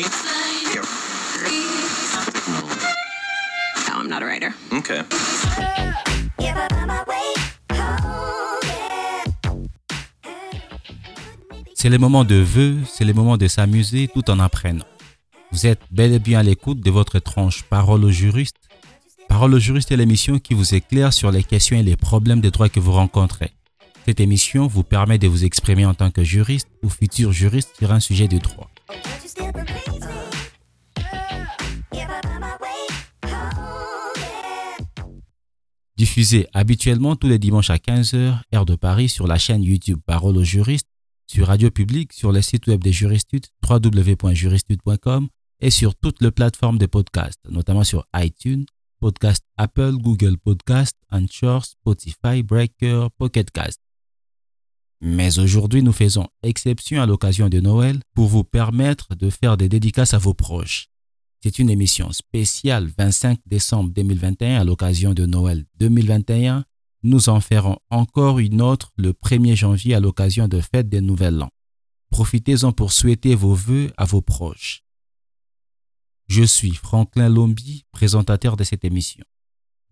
No, I'm not a writer. Okay. C'est le moment de vœux, c'est le moment de s'amuser tout en apprenant. Vous êtes bel et bien à l'écoute de votre tranche Parole au juriste. Parole au juriste est l'émission qui vous éclaire sur les questions et les problèmes de droit que vous rencontrez. Cette émission vous permet de vous exprimer en tant que juriste ou futur juriste sur un sujet de droit. Diffusé habituellement tous les dimanches à 15h, heure de Paris, sur la chaîne YouTube Parole aux juristes, sur Radio Public, sur le site web des Juristudes, www.juristude.com et sur toutes les plateformes de podcast, notamment sur iTunes, Podcast Apple, Google Podcast, Anchor, Spotify, Breaker, Pocket Cast. Mais aujourd'hui, nous faisons exception à l'occasion de Noël pour vous permettre de faire des dédicaces à vos proches. C'est une émission spéciale 25 décembre 2021 à l'occasion de Noël 2021. Nous en ferons encore une autre le 1er janvier à l'occasion de fête des Nouvel An. Profitez-en pour souhaiter vos vœux à vos proches. Je suis Franklin Lombi, présentateur de cette émission.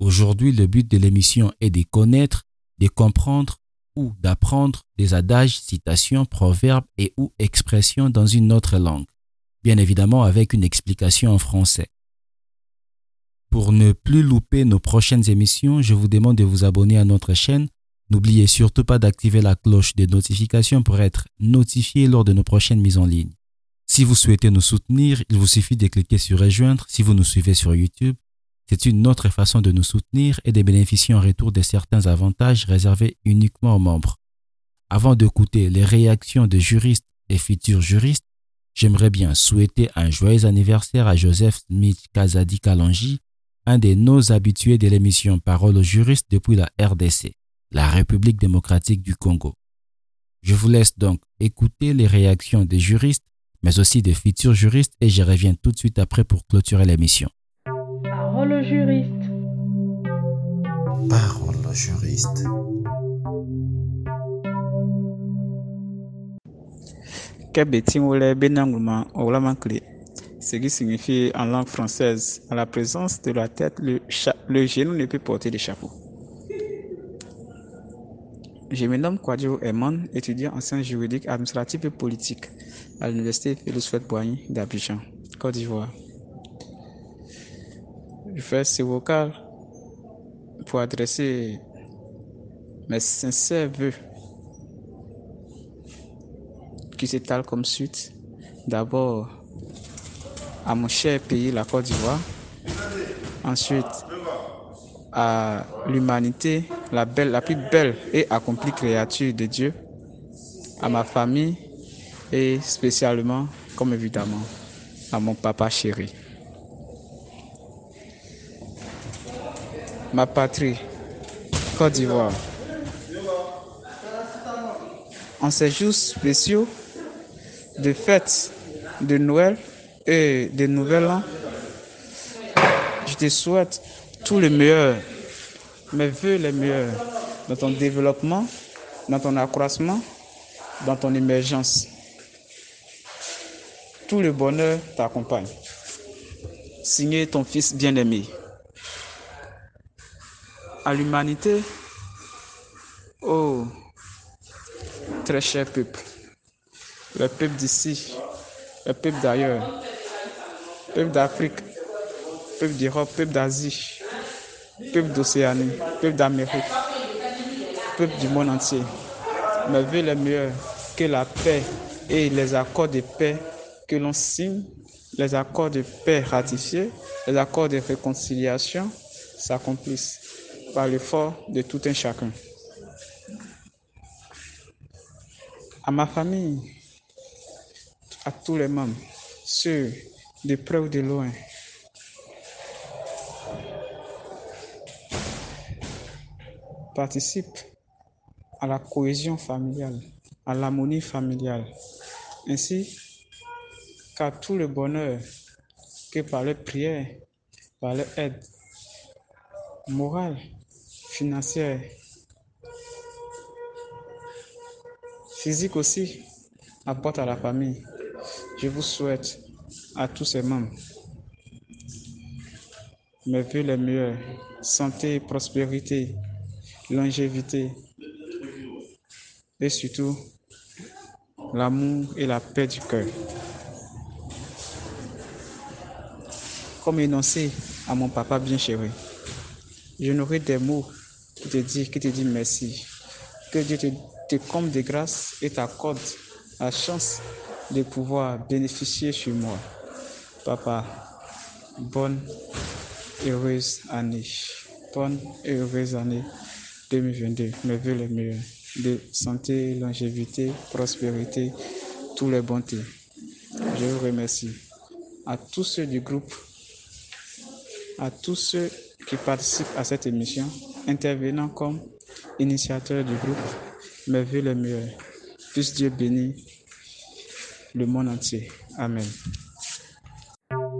Aujourd'hui, le but de l'émission est de connaître, de comprendre ou d'apprendre des adages, citations, proverbes et ou expressions dans une autre langue, bien évidemment avec une explication en français. Pour ne plus louper nos prochaines émissions, je vous demande de vous abonner à notre chaîne. N'oubliez surtout pas d'activer la cloche de notification pour être notifié lors de nos prochaines mises en ligne. Si vous souhaitez nous soutenir, il vous suffit de cliquer sur Rejoindre si vous nous suivez sur YouTube. C'est une autre façon de nous soutenir et de bénéficier en retour de certains avantages réservés uniquement aux membres. Avant d'écouter les réactions de juristes et futurs juristes, j'aimerais bien souhaiter un joyeux anniversaire à Joseph Smith Kazadi Kalanji, un de nos habitués de l'émission Parole aux juristes depuis la RDC, la République démocratique du Congo. Je vous laisse donc écouter les réactions des juristes mais aussi des futurs juristes et je reviens tout de suite après pour clôturer l'émission. Parole au juriste. Parole juriste. ce qui signifie en langue française, à la présence de la tête, le, le genou ne peut porter chapeau. Je me nomme Kwadjo Eman, étudiant en sciences juridiques, administratives et politiques à l'université Félix Boigny d'Abidjan, Côte d'Ivoire. Je fais ce vocal pour adresser mes sincères voeux qui s'étalent comme suite. D'abord à mon cher pays, la Côte d'Ivoire. Ensuite à l'humanité, la belle, la plus belle et accomplie créature de Dieu, à ma famille et spécialement, comme évidemment, à mon papa chéri. Ma patrie, Côte d'Ivoire. En ces jours spéciaux de fêtes de Noël et de Nouvel An, je te souhaite tout le meilleur, mes voeux les meilleurs dans ton développement, dans ton accroissement, dans ton émergence. Tout le bonheur t'accompagne. Signé ton fils bien-aimé. À l'humanité, oh, très cher peuple, le peuple d'ici, le peuple d'ailleurs, peuple d'Afrique, peuple d'Europe, peuple d'Asie, peuple d'Océanie, peuple d'Amérique, peuple du monde entier. Mais veux le mieux que la paix et les accords de paix que l'on signe, les accords de paix ratifiés, les accords de réconciliation s'accomplissent par l'effort de tout un chacun. À ma famille, à tous les membres, ceux de près ou de loin, participe à la cohésion familiale, à l'harmonie familiale, ainsi qu'à tout le bonheur que par leur prière, par leur aide morale, financière, physique aussi, apporte à la famille. Je vous souhaite à tous ses membres. Mes voeux les meilleurs, santé, prospérité, longévité et surtout l'amour et la paix du cœur. Comme énoncé à mon papa bien chéri, je n'aurai des mots qui te disent, qui te disent merci. Que Dieu te, te comble de grâce et t'accorde la chance de pouvoir bénéficier sur moi. Papa, bonne heureuse année. Bonne et heureuse année 2022. Mes voeux les meilleurs. De santé, longévité, prospérité, tous les bontés. Je vous remercie. À tous ceux du groupe, à tous ceux qui participent à cette émission, intervenant comme initiateurs du groupe, mes voeux les meilleurs. Puisse Dieu bénir le monde entier. Amen.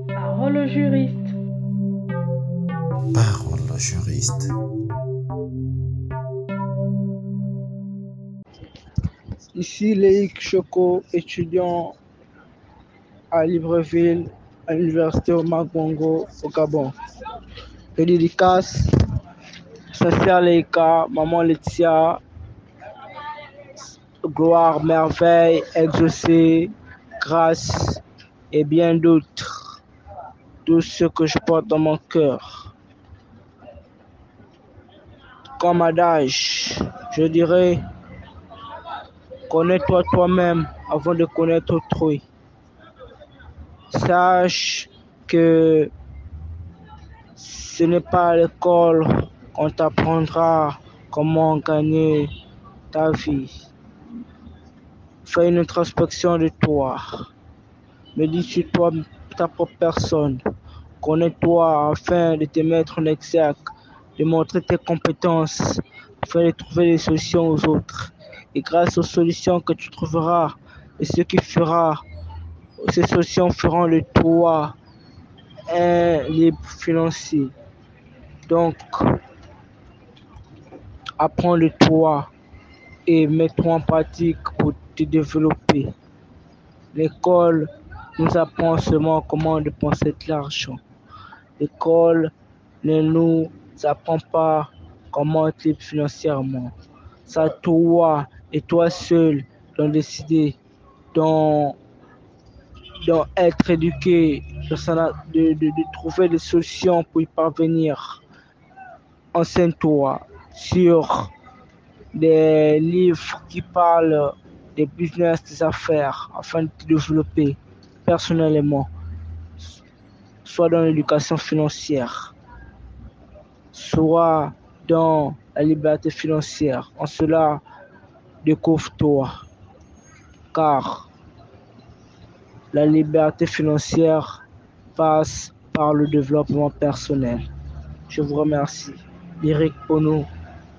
Parole au juriste. Parole au juriste. Ici Léic Choco, étudiant à Libreville, à l'université Omagongo, au Gabon. Je dédicace sa sœur Leïka, maman Laetitia, gloire, merveille, exaucé, grâce et bien d'autres. Tout ce que je porte dans mon cœur. Comme adage, je dirais, connais-toi toi-même avant de connaître autrui. Sache que ce n'est pas à l'école qu'on t'apprendra comment gagner ta vie. Fais une introspection de toi. Médite sur toi, ta propre personne. Connais-toi afin de te mettre en exergue, de montrer tes compétences, afin de trouver des solutions aux autres. Et grâce aux solutions que tu trouveras, et ce qui fera, ces solutions feront de toi un libre financier. Donc, apprends de toi et mets-toi en pratique développer. L'école nous apprend seulement comment dépenser de l'argent. L'école ne nous apprend pas comment être libre financièrement. C'est à toi et toi seul d'en décider, d'en être éduqué, de- de trouver des solutions pour y parvenir. Enseigne-toi sur des livres qui parlent des business, des affaires, afin de te développer personnellement, soit dans l'éducation financière, soit dans la liberté financière. En cela, découvre-toi, car la liberté financière passe par le développement personnel. Je vous remercie. Lyric Pono,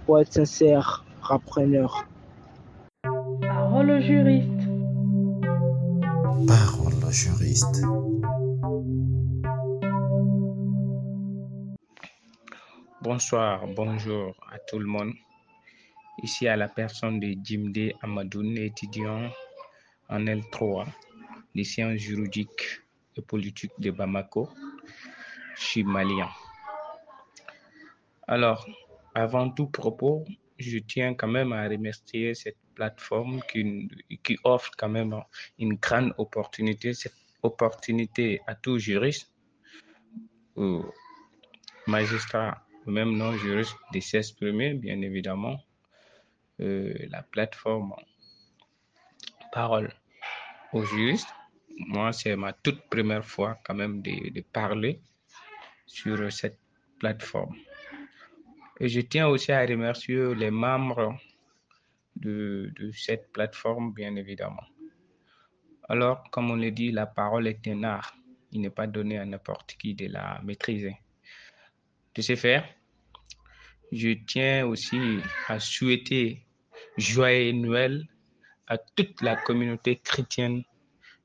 poète sincère, rappreneur. Parole au juriste. Parole au juriste. Bonsoir, bonjour à tout le monde. Ici à la personne de Jimde Amadoun, étudiant en L3 des sciences juridiques et politiques de Bamako. Je suis malien. Alors, avant tout propos, je tiens quand même à remercier cette plateforme qui, offre quand même une grande opportunité, cette opportunité à tout juriste, ou magistrat, même non juriste, de s'exprimer, bien évidemment. Euh, la plateforme Parole aux juristes. Moi, c'est ma toute première fois quand même de parler sur cette plateforme. Et je tiens aussi à remercier les membres de, cette plateforme, bien évidemment. Alors, comme on le dit, la parole est un art. Il n'est pas donné à n'importe qui de la maîtriser. De ce fait, je tiens aussi à souhaiter joyeux Noël à toute la communauté chrétienne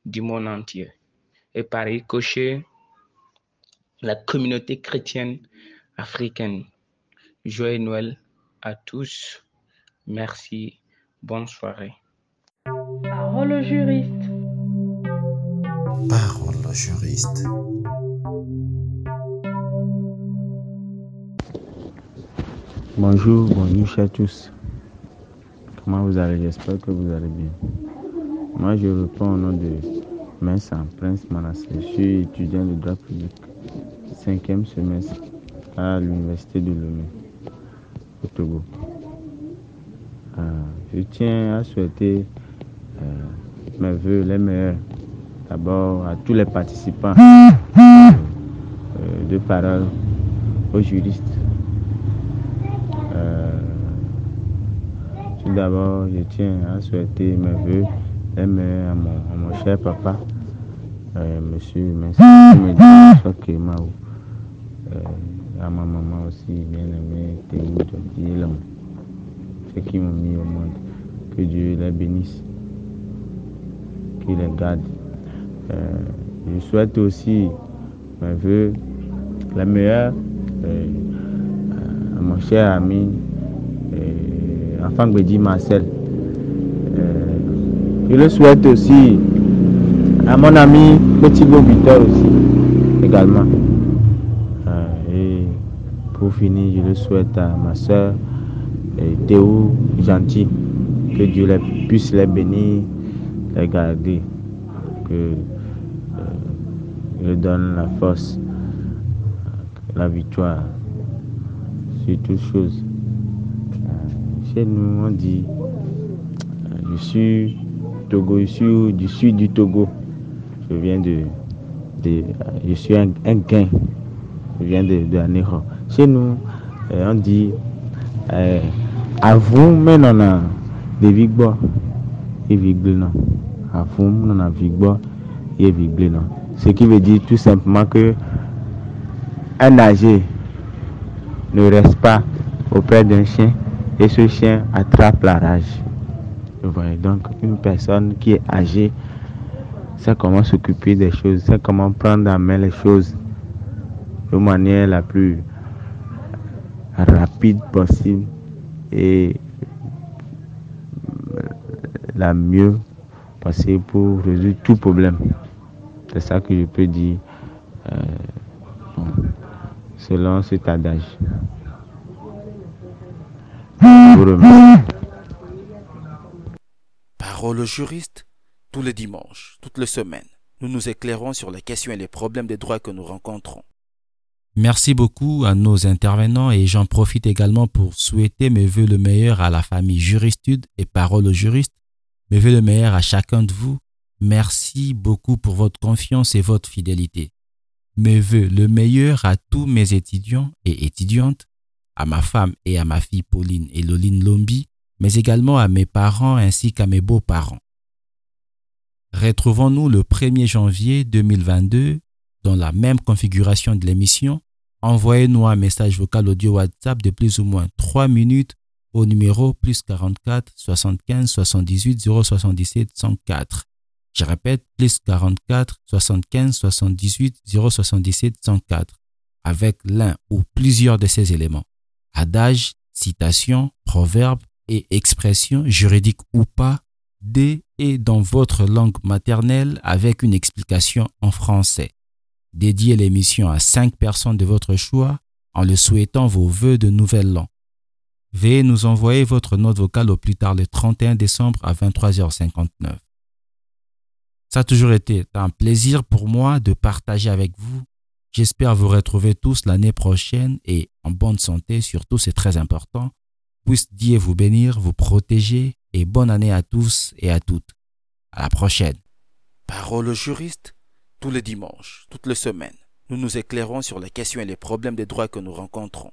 du monde entier. Et par ricochet, la communauté chrétienne africaine. Joyeux Noël à tous. Merci. Bonne soirée. Parole au juriste. Parole au juriste. Bonjour, bonjour à tous. Comment vous allez? J'espère que vous allez bien. Moi, je réponds au nom de Vincent Prince Manassé. Je suis étudiant de droit public, cinquième semestre à l'université de Lomé, Euh, je tiens à souhaiter euh, mes voeux les meilleurs d'abord à tous les participants euh, de parole, aux juristes. tout d'abord, je tiens à souhaiter mes voeux les meilleurs à mon, cher papa, monsieur Merci Mao, à ma maman aussi, bien aimée, Djobdi ceux qui m'ont mis au monde. Que Dieu les bénisse, qu'il les garde. Euh, je souhaite aussi mes voeux les meilleurs euh, à mon cher ami, euh, enfant Bédi Marcel. Euh, je le souhaite aussi à mon ami Petit Victor aussi, également. Je le souhaite à ma soeur Théo gentil. Que Dieu les, puisse les bénir, les garder. Que euh, donne la force, la victoire sur toutes choses. Euh, chez nous, on dit euh, je suis Togo, je suis du sud du Togo. Je viens de. je suis un, un gain. Je viens de, de Chez nous, on dit avum me nɔna ɖevi gbɔ ye vi gble nɔ avum nɔna vi gbɔ ye vi gble nɔ ce qui veut dire tout simplement que un âgé ne reste pas auprès d'un chien et ce chien attrape la rage. Voyez, donc une personne qui est âgée sait comment s'occuper des choses, sait comment prendre en main les choses de manière la plus rapide possible et la mieux passer pour résoudre tout problème. C'est ça que je peux dire euh, selon cet adage. Parole au juriste, tous les dimanches, toutes les semaines, nous nous éclairons sur les questions et les problèmes des droits que nous rencontrons. Merci beaucoup à nos intervenants et j'en profite également pour souhaiter mes voeux le meilleur à la famille Juristude et Parole aux juristes. Mes voeux le meilleur à chacun de vous. Merci beaucoup pour votre confiance et votre fidélité. Mes voeux le meilleur à tous mes étudiants et étudiantes, à ma femme et à ma fille Pauline et Loline Lombi, mais également à mes parents ainsi qu'à mes beaux-parents. Retrouvons-nous le 1er janvier 2022 dans la même configuration de l'émission, envoyez-nous un message vocal audio WhatsApp de plus ou moins 3 minutes au numéro plus 44 75 78 077 104. Je répète, plus 44 75 78 077 104 avec l'un ou plusieurs de ces éléments. Adage, citation, proverbe et expression juridique ou pas, des et dans votre langue maternelle avec une explication en français. Dédiez l'émission à cinq personnes de votre choix en le souhaitant vos vœux de nouvel an. Veuillez nous envoyer votre note vocale au plus tard le 31 décembre à 23h59. Ça a toujours été un plaisir pour moi de partager avec vous. J'espère vous retrouver tous l'année prochaine et en bonne santé, surtout c'est très important. Puisse Dieu vous bénir, vous protéger et bonne année à tous et à toutes. À la prochaine. Parole au juriste tous les dimanches, toutes les semaines, nous nous éclairons sur les questions et les problèmes des droits que nous rencontrons.